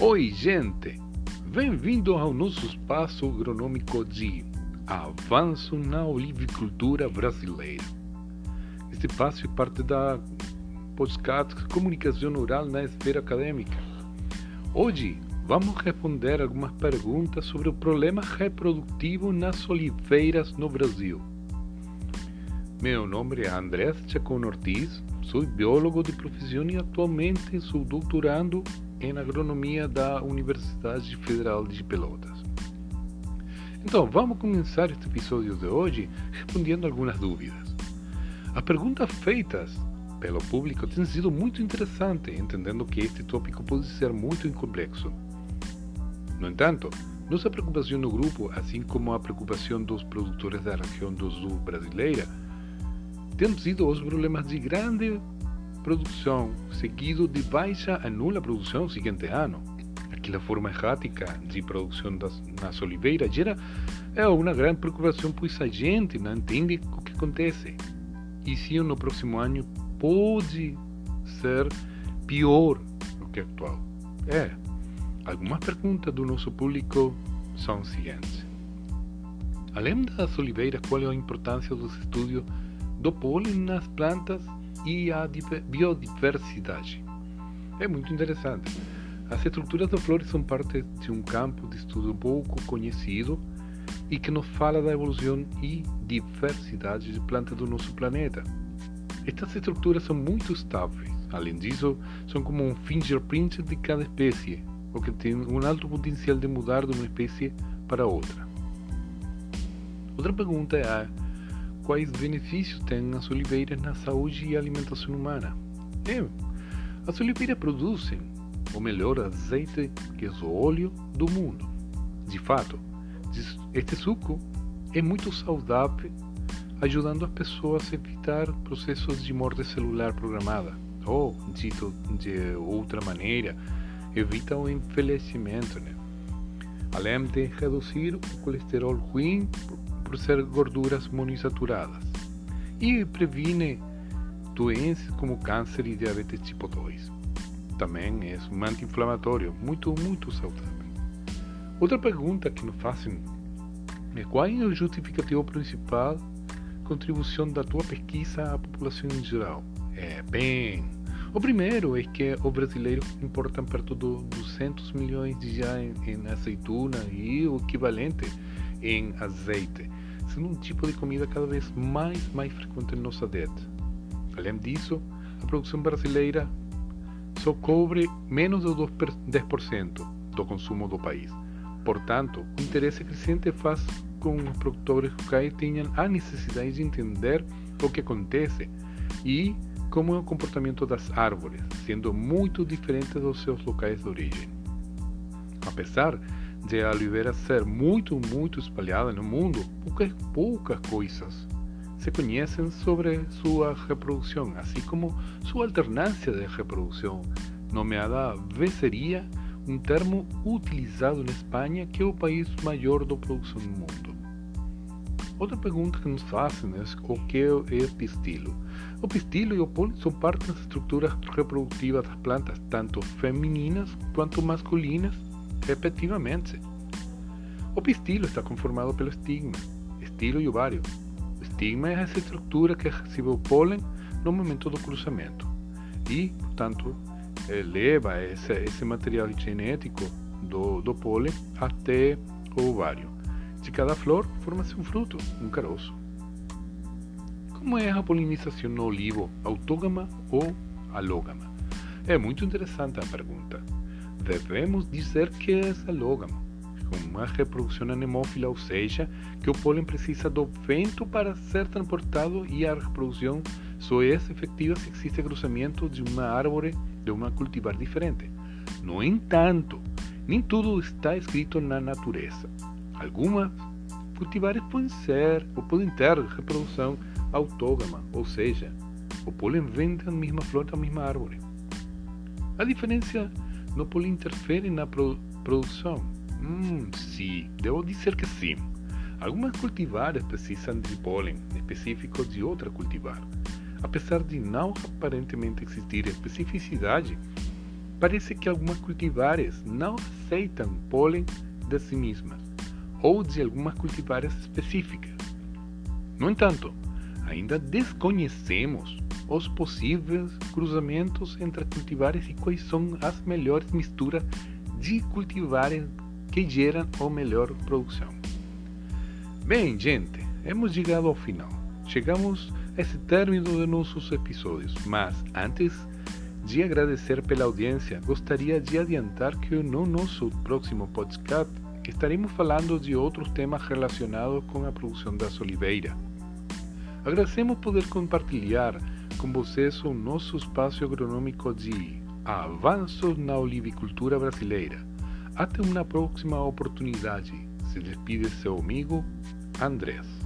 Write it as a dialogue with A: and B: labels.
A: Oi, gente! Bem-vindo ao nosso espaço agronômico de Avanço na Olivicultura Brasileira. Este espaço é parte da podcast Comunicação Oral na Esfera Acadêmica. Hoje vamos responder algumas perguntas sobre o problema reprodutivo nas oliveiras no Brasil. Meu nome é Andrés Chacon Ortiz, sou biólogo de profissão e atualmente sou doutorando em agronomia da Universidade Federal de Pelotas. Então, vamos começar este episódio de hoje respondendo algumas dúvidas. As perguntas feitas pelo público têm sido muito interessantes, entendendo que este tópico pode ser muito complexo. No entanto, nossa preocupação no grupo, assim como a preocupação dos produtores da região do sul brasileira, tem sido os problemas de grande seguido de baixa a nula produção no seguinte ano. Aquela forma errática de produção das, nas oliveiras gera é uma grande preocupação, pois a gente não entende o que acontece. E se no próximo ano pode ser pior do que atual. É, algumas perguntas do nosso público são as seguintes. Além das oliveiras, qual é a importância dos estudos do pólen nas plantas e a biodiversidade. É muito interessante. As estruturas das flores são parte de um campo de estudo pouco conhecido e que nos fala da evolução e diversidade de plantas do nosso planeta. Estas estruturas são muito estáveis. Além disso, são como um fingerprint de cada espécie, o que tem um alto potencial de mudar de uma espécie para outra. Outra pergunta é quais benefícios têm as oliveiras na saúde e alimentação humana. É, as oliveiras produzem o melhor azeite, que é o óleo do mundo. De fato, este suco é muito saudável, ajudando as pessoas a evitar processos de morte celular programada. Ou, dito de outra maneira, evita o envelhecimento. Né? Além de reduzir o colesterol ruim por ser gorduras monoinsaturadas e previne doenças como câncer e diabetes tipo 2. Também é um anti-inflamatório muito, muito saudável. Outra pergunta que nos fazem é qual é o justificativo principal contribuição da tua pesquisa à população em geral? É, bem, o primeiro é que o brasileiro importa perto de 200 milhões de já em, em azeitona e o equivalente em azeite sendo um tipo de comida cada vez mais mais frequente em nossa dieta. Além disso, a produção brasileira só cobre menos de 10% do consumo do país. Portanto, o interesse crescente faz com que os produtores locais tenham a necessidade de entender o que acontece e como é o comportamento das árvores, sendo muito diferente dos seus locais de origem. Apesar de a oliveira ser muito, muito espalhada no mundo, poucas, poucas coisas se conhecem sobre sua reprodução, assim como sua alternância de reprodução, nomeada veceria, um termo utilizado na Espanha, que é o país maior da produção no mundo. Outra pergunta que nos fazem é o que é pistilo. O pistilo e o pólen são parte das estruturas reprodutivas das plantas, tanto femininas quanto masculinas, respectivamente. O pistilo está conformado pelo estigma, estilo e ovário. O estigma é essa estrutura que recebe o pólen no momento do cruzamento e, portanto, leva esse, esse material genético do, do pólen até o ovário. De cada flor forma-se um fruto, um caroço. Como é a polinização no olivo, autógama ou alógama? É muito interessante a pergunta devemos dizer que é alógamo, com uma reprodução anemófila, ou seja, que o pólen precisa do vento para ser transportado e a reprodução só é efetiva se existe cruzamento de uma árvore de uma cultivar diferente. No entanto, nem tudo está escrito na natureza. Algumas cultivares podem ser ou podem ter reprodução autógama, ou seja, o pólen vem da mesma flor da mesma árvore. A diferença no pólen interfere na pro produção? Hum, sim, devo dizer que sim. Algumas cultivares precisam de pólen específico de outra cultivar. Apesar de não aparentemente existir especificidade, parece que algumas cultivares não aceitam pólen de si mesmas ou de algumas cultivares específicas. No entanto, ainda desconhecemos os possíveis cruzamentos entre cultivares e quais são as melhores misturas de cultivares que geram a melhor produção. Bem, gente, hemos chegado ao final. Chegamos a esse término de nossos episódios, mas antes de agradecer pela audiência, gostaria de adiantar que no nosso próximo podcast estaremos falando de outros temas relacionados com a produção das oliveiras. Agradecemos poder compartilhar com vocês o nosso espaço agronômico de avanços na olivicultura brasileira. Até uma próxima oportunidade. Se despide seu amigo Andrés.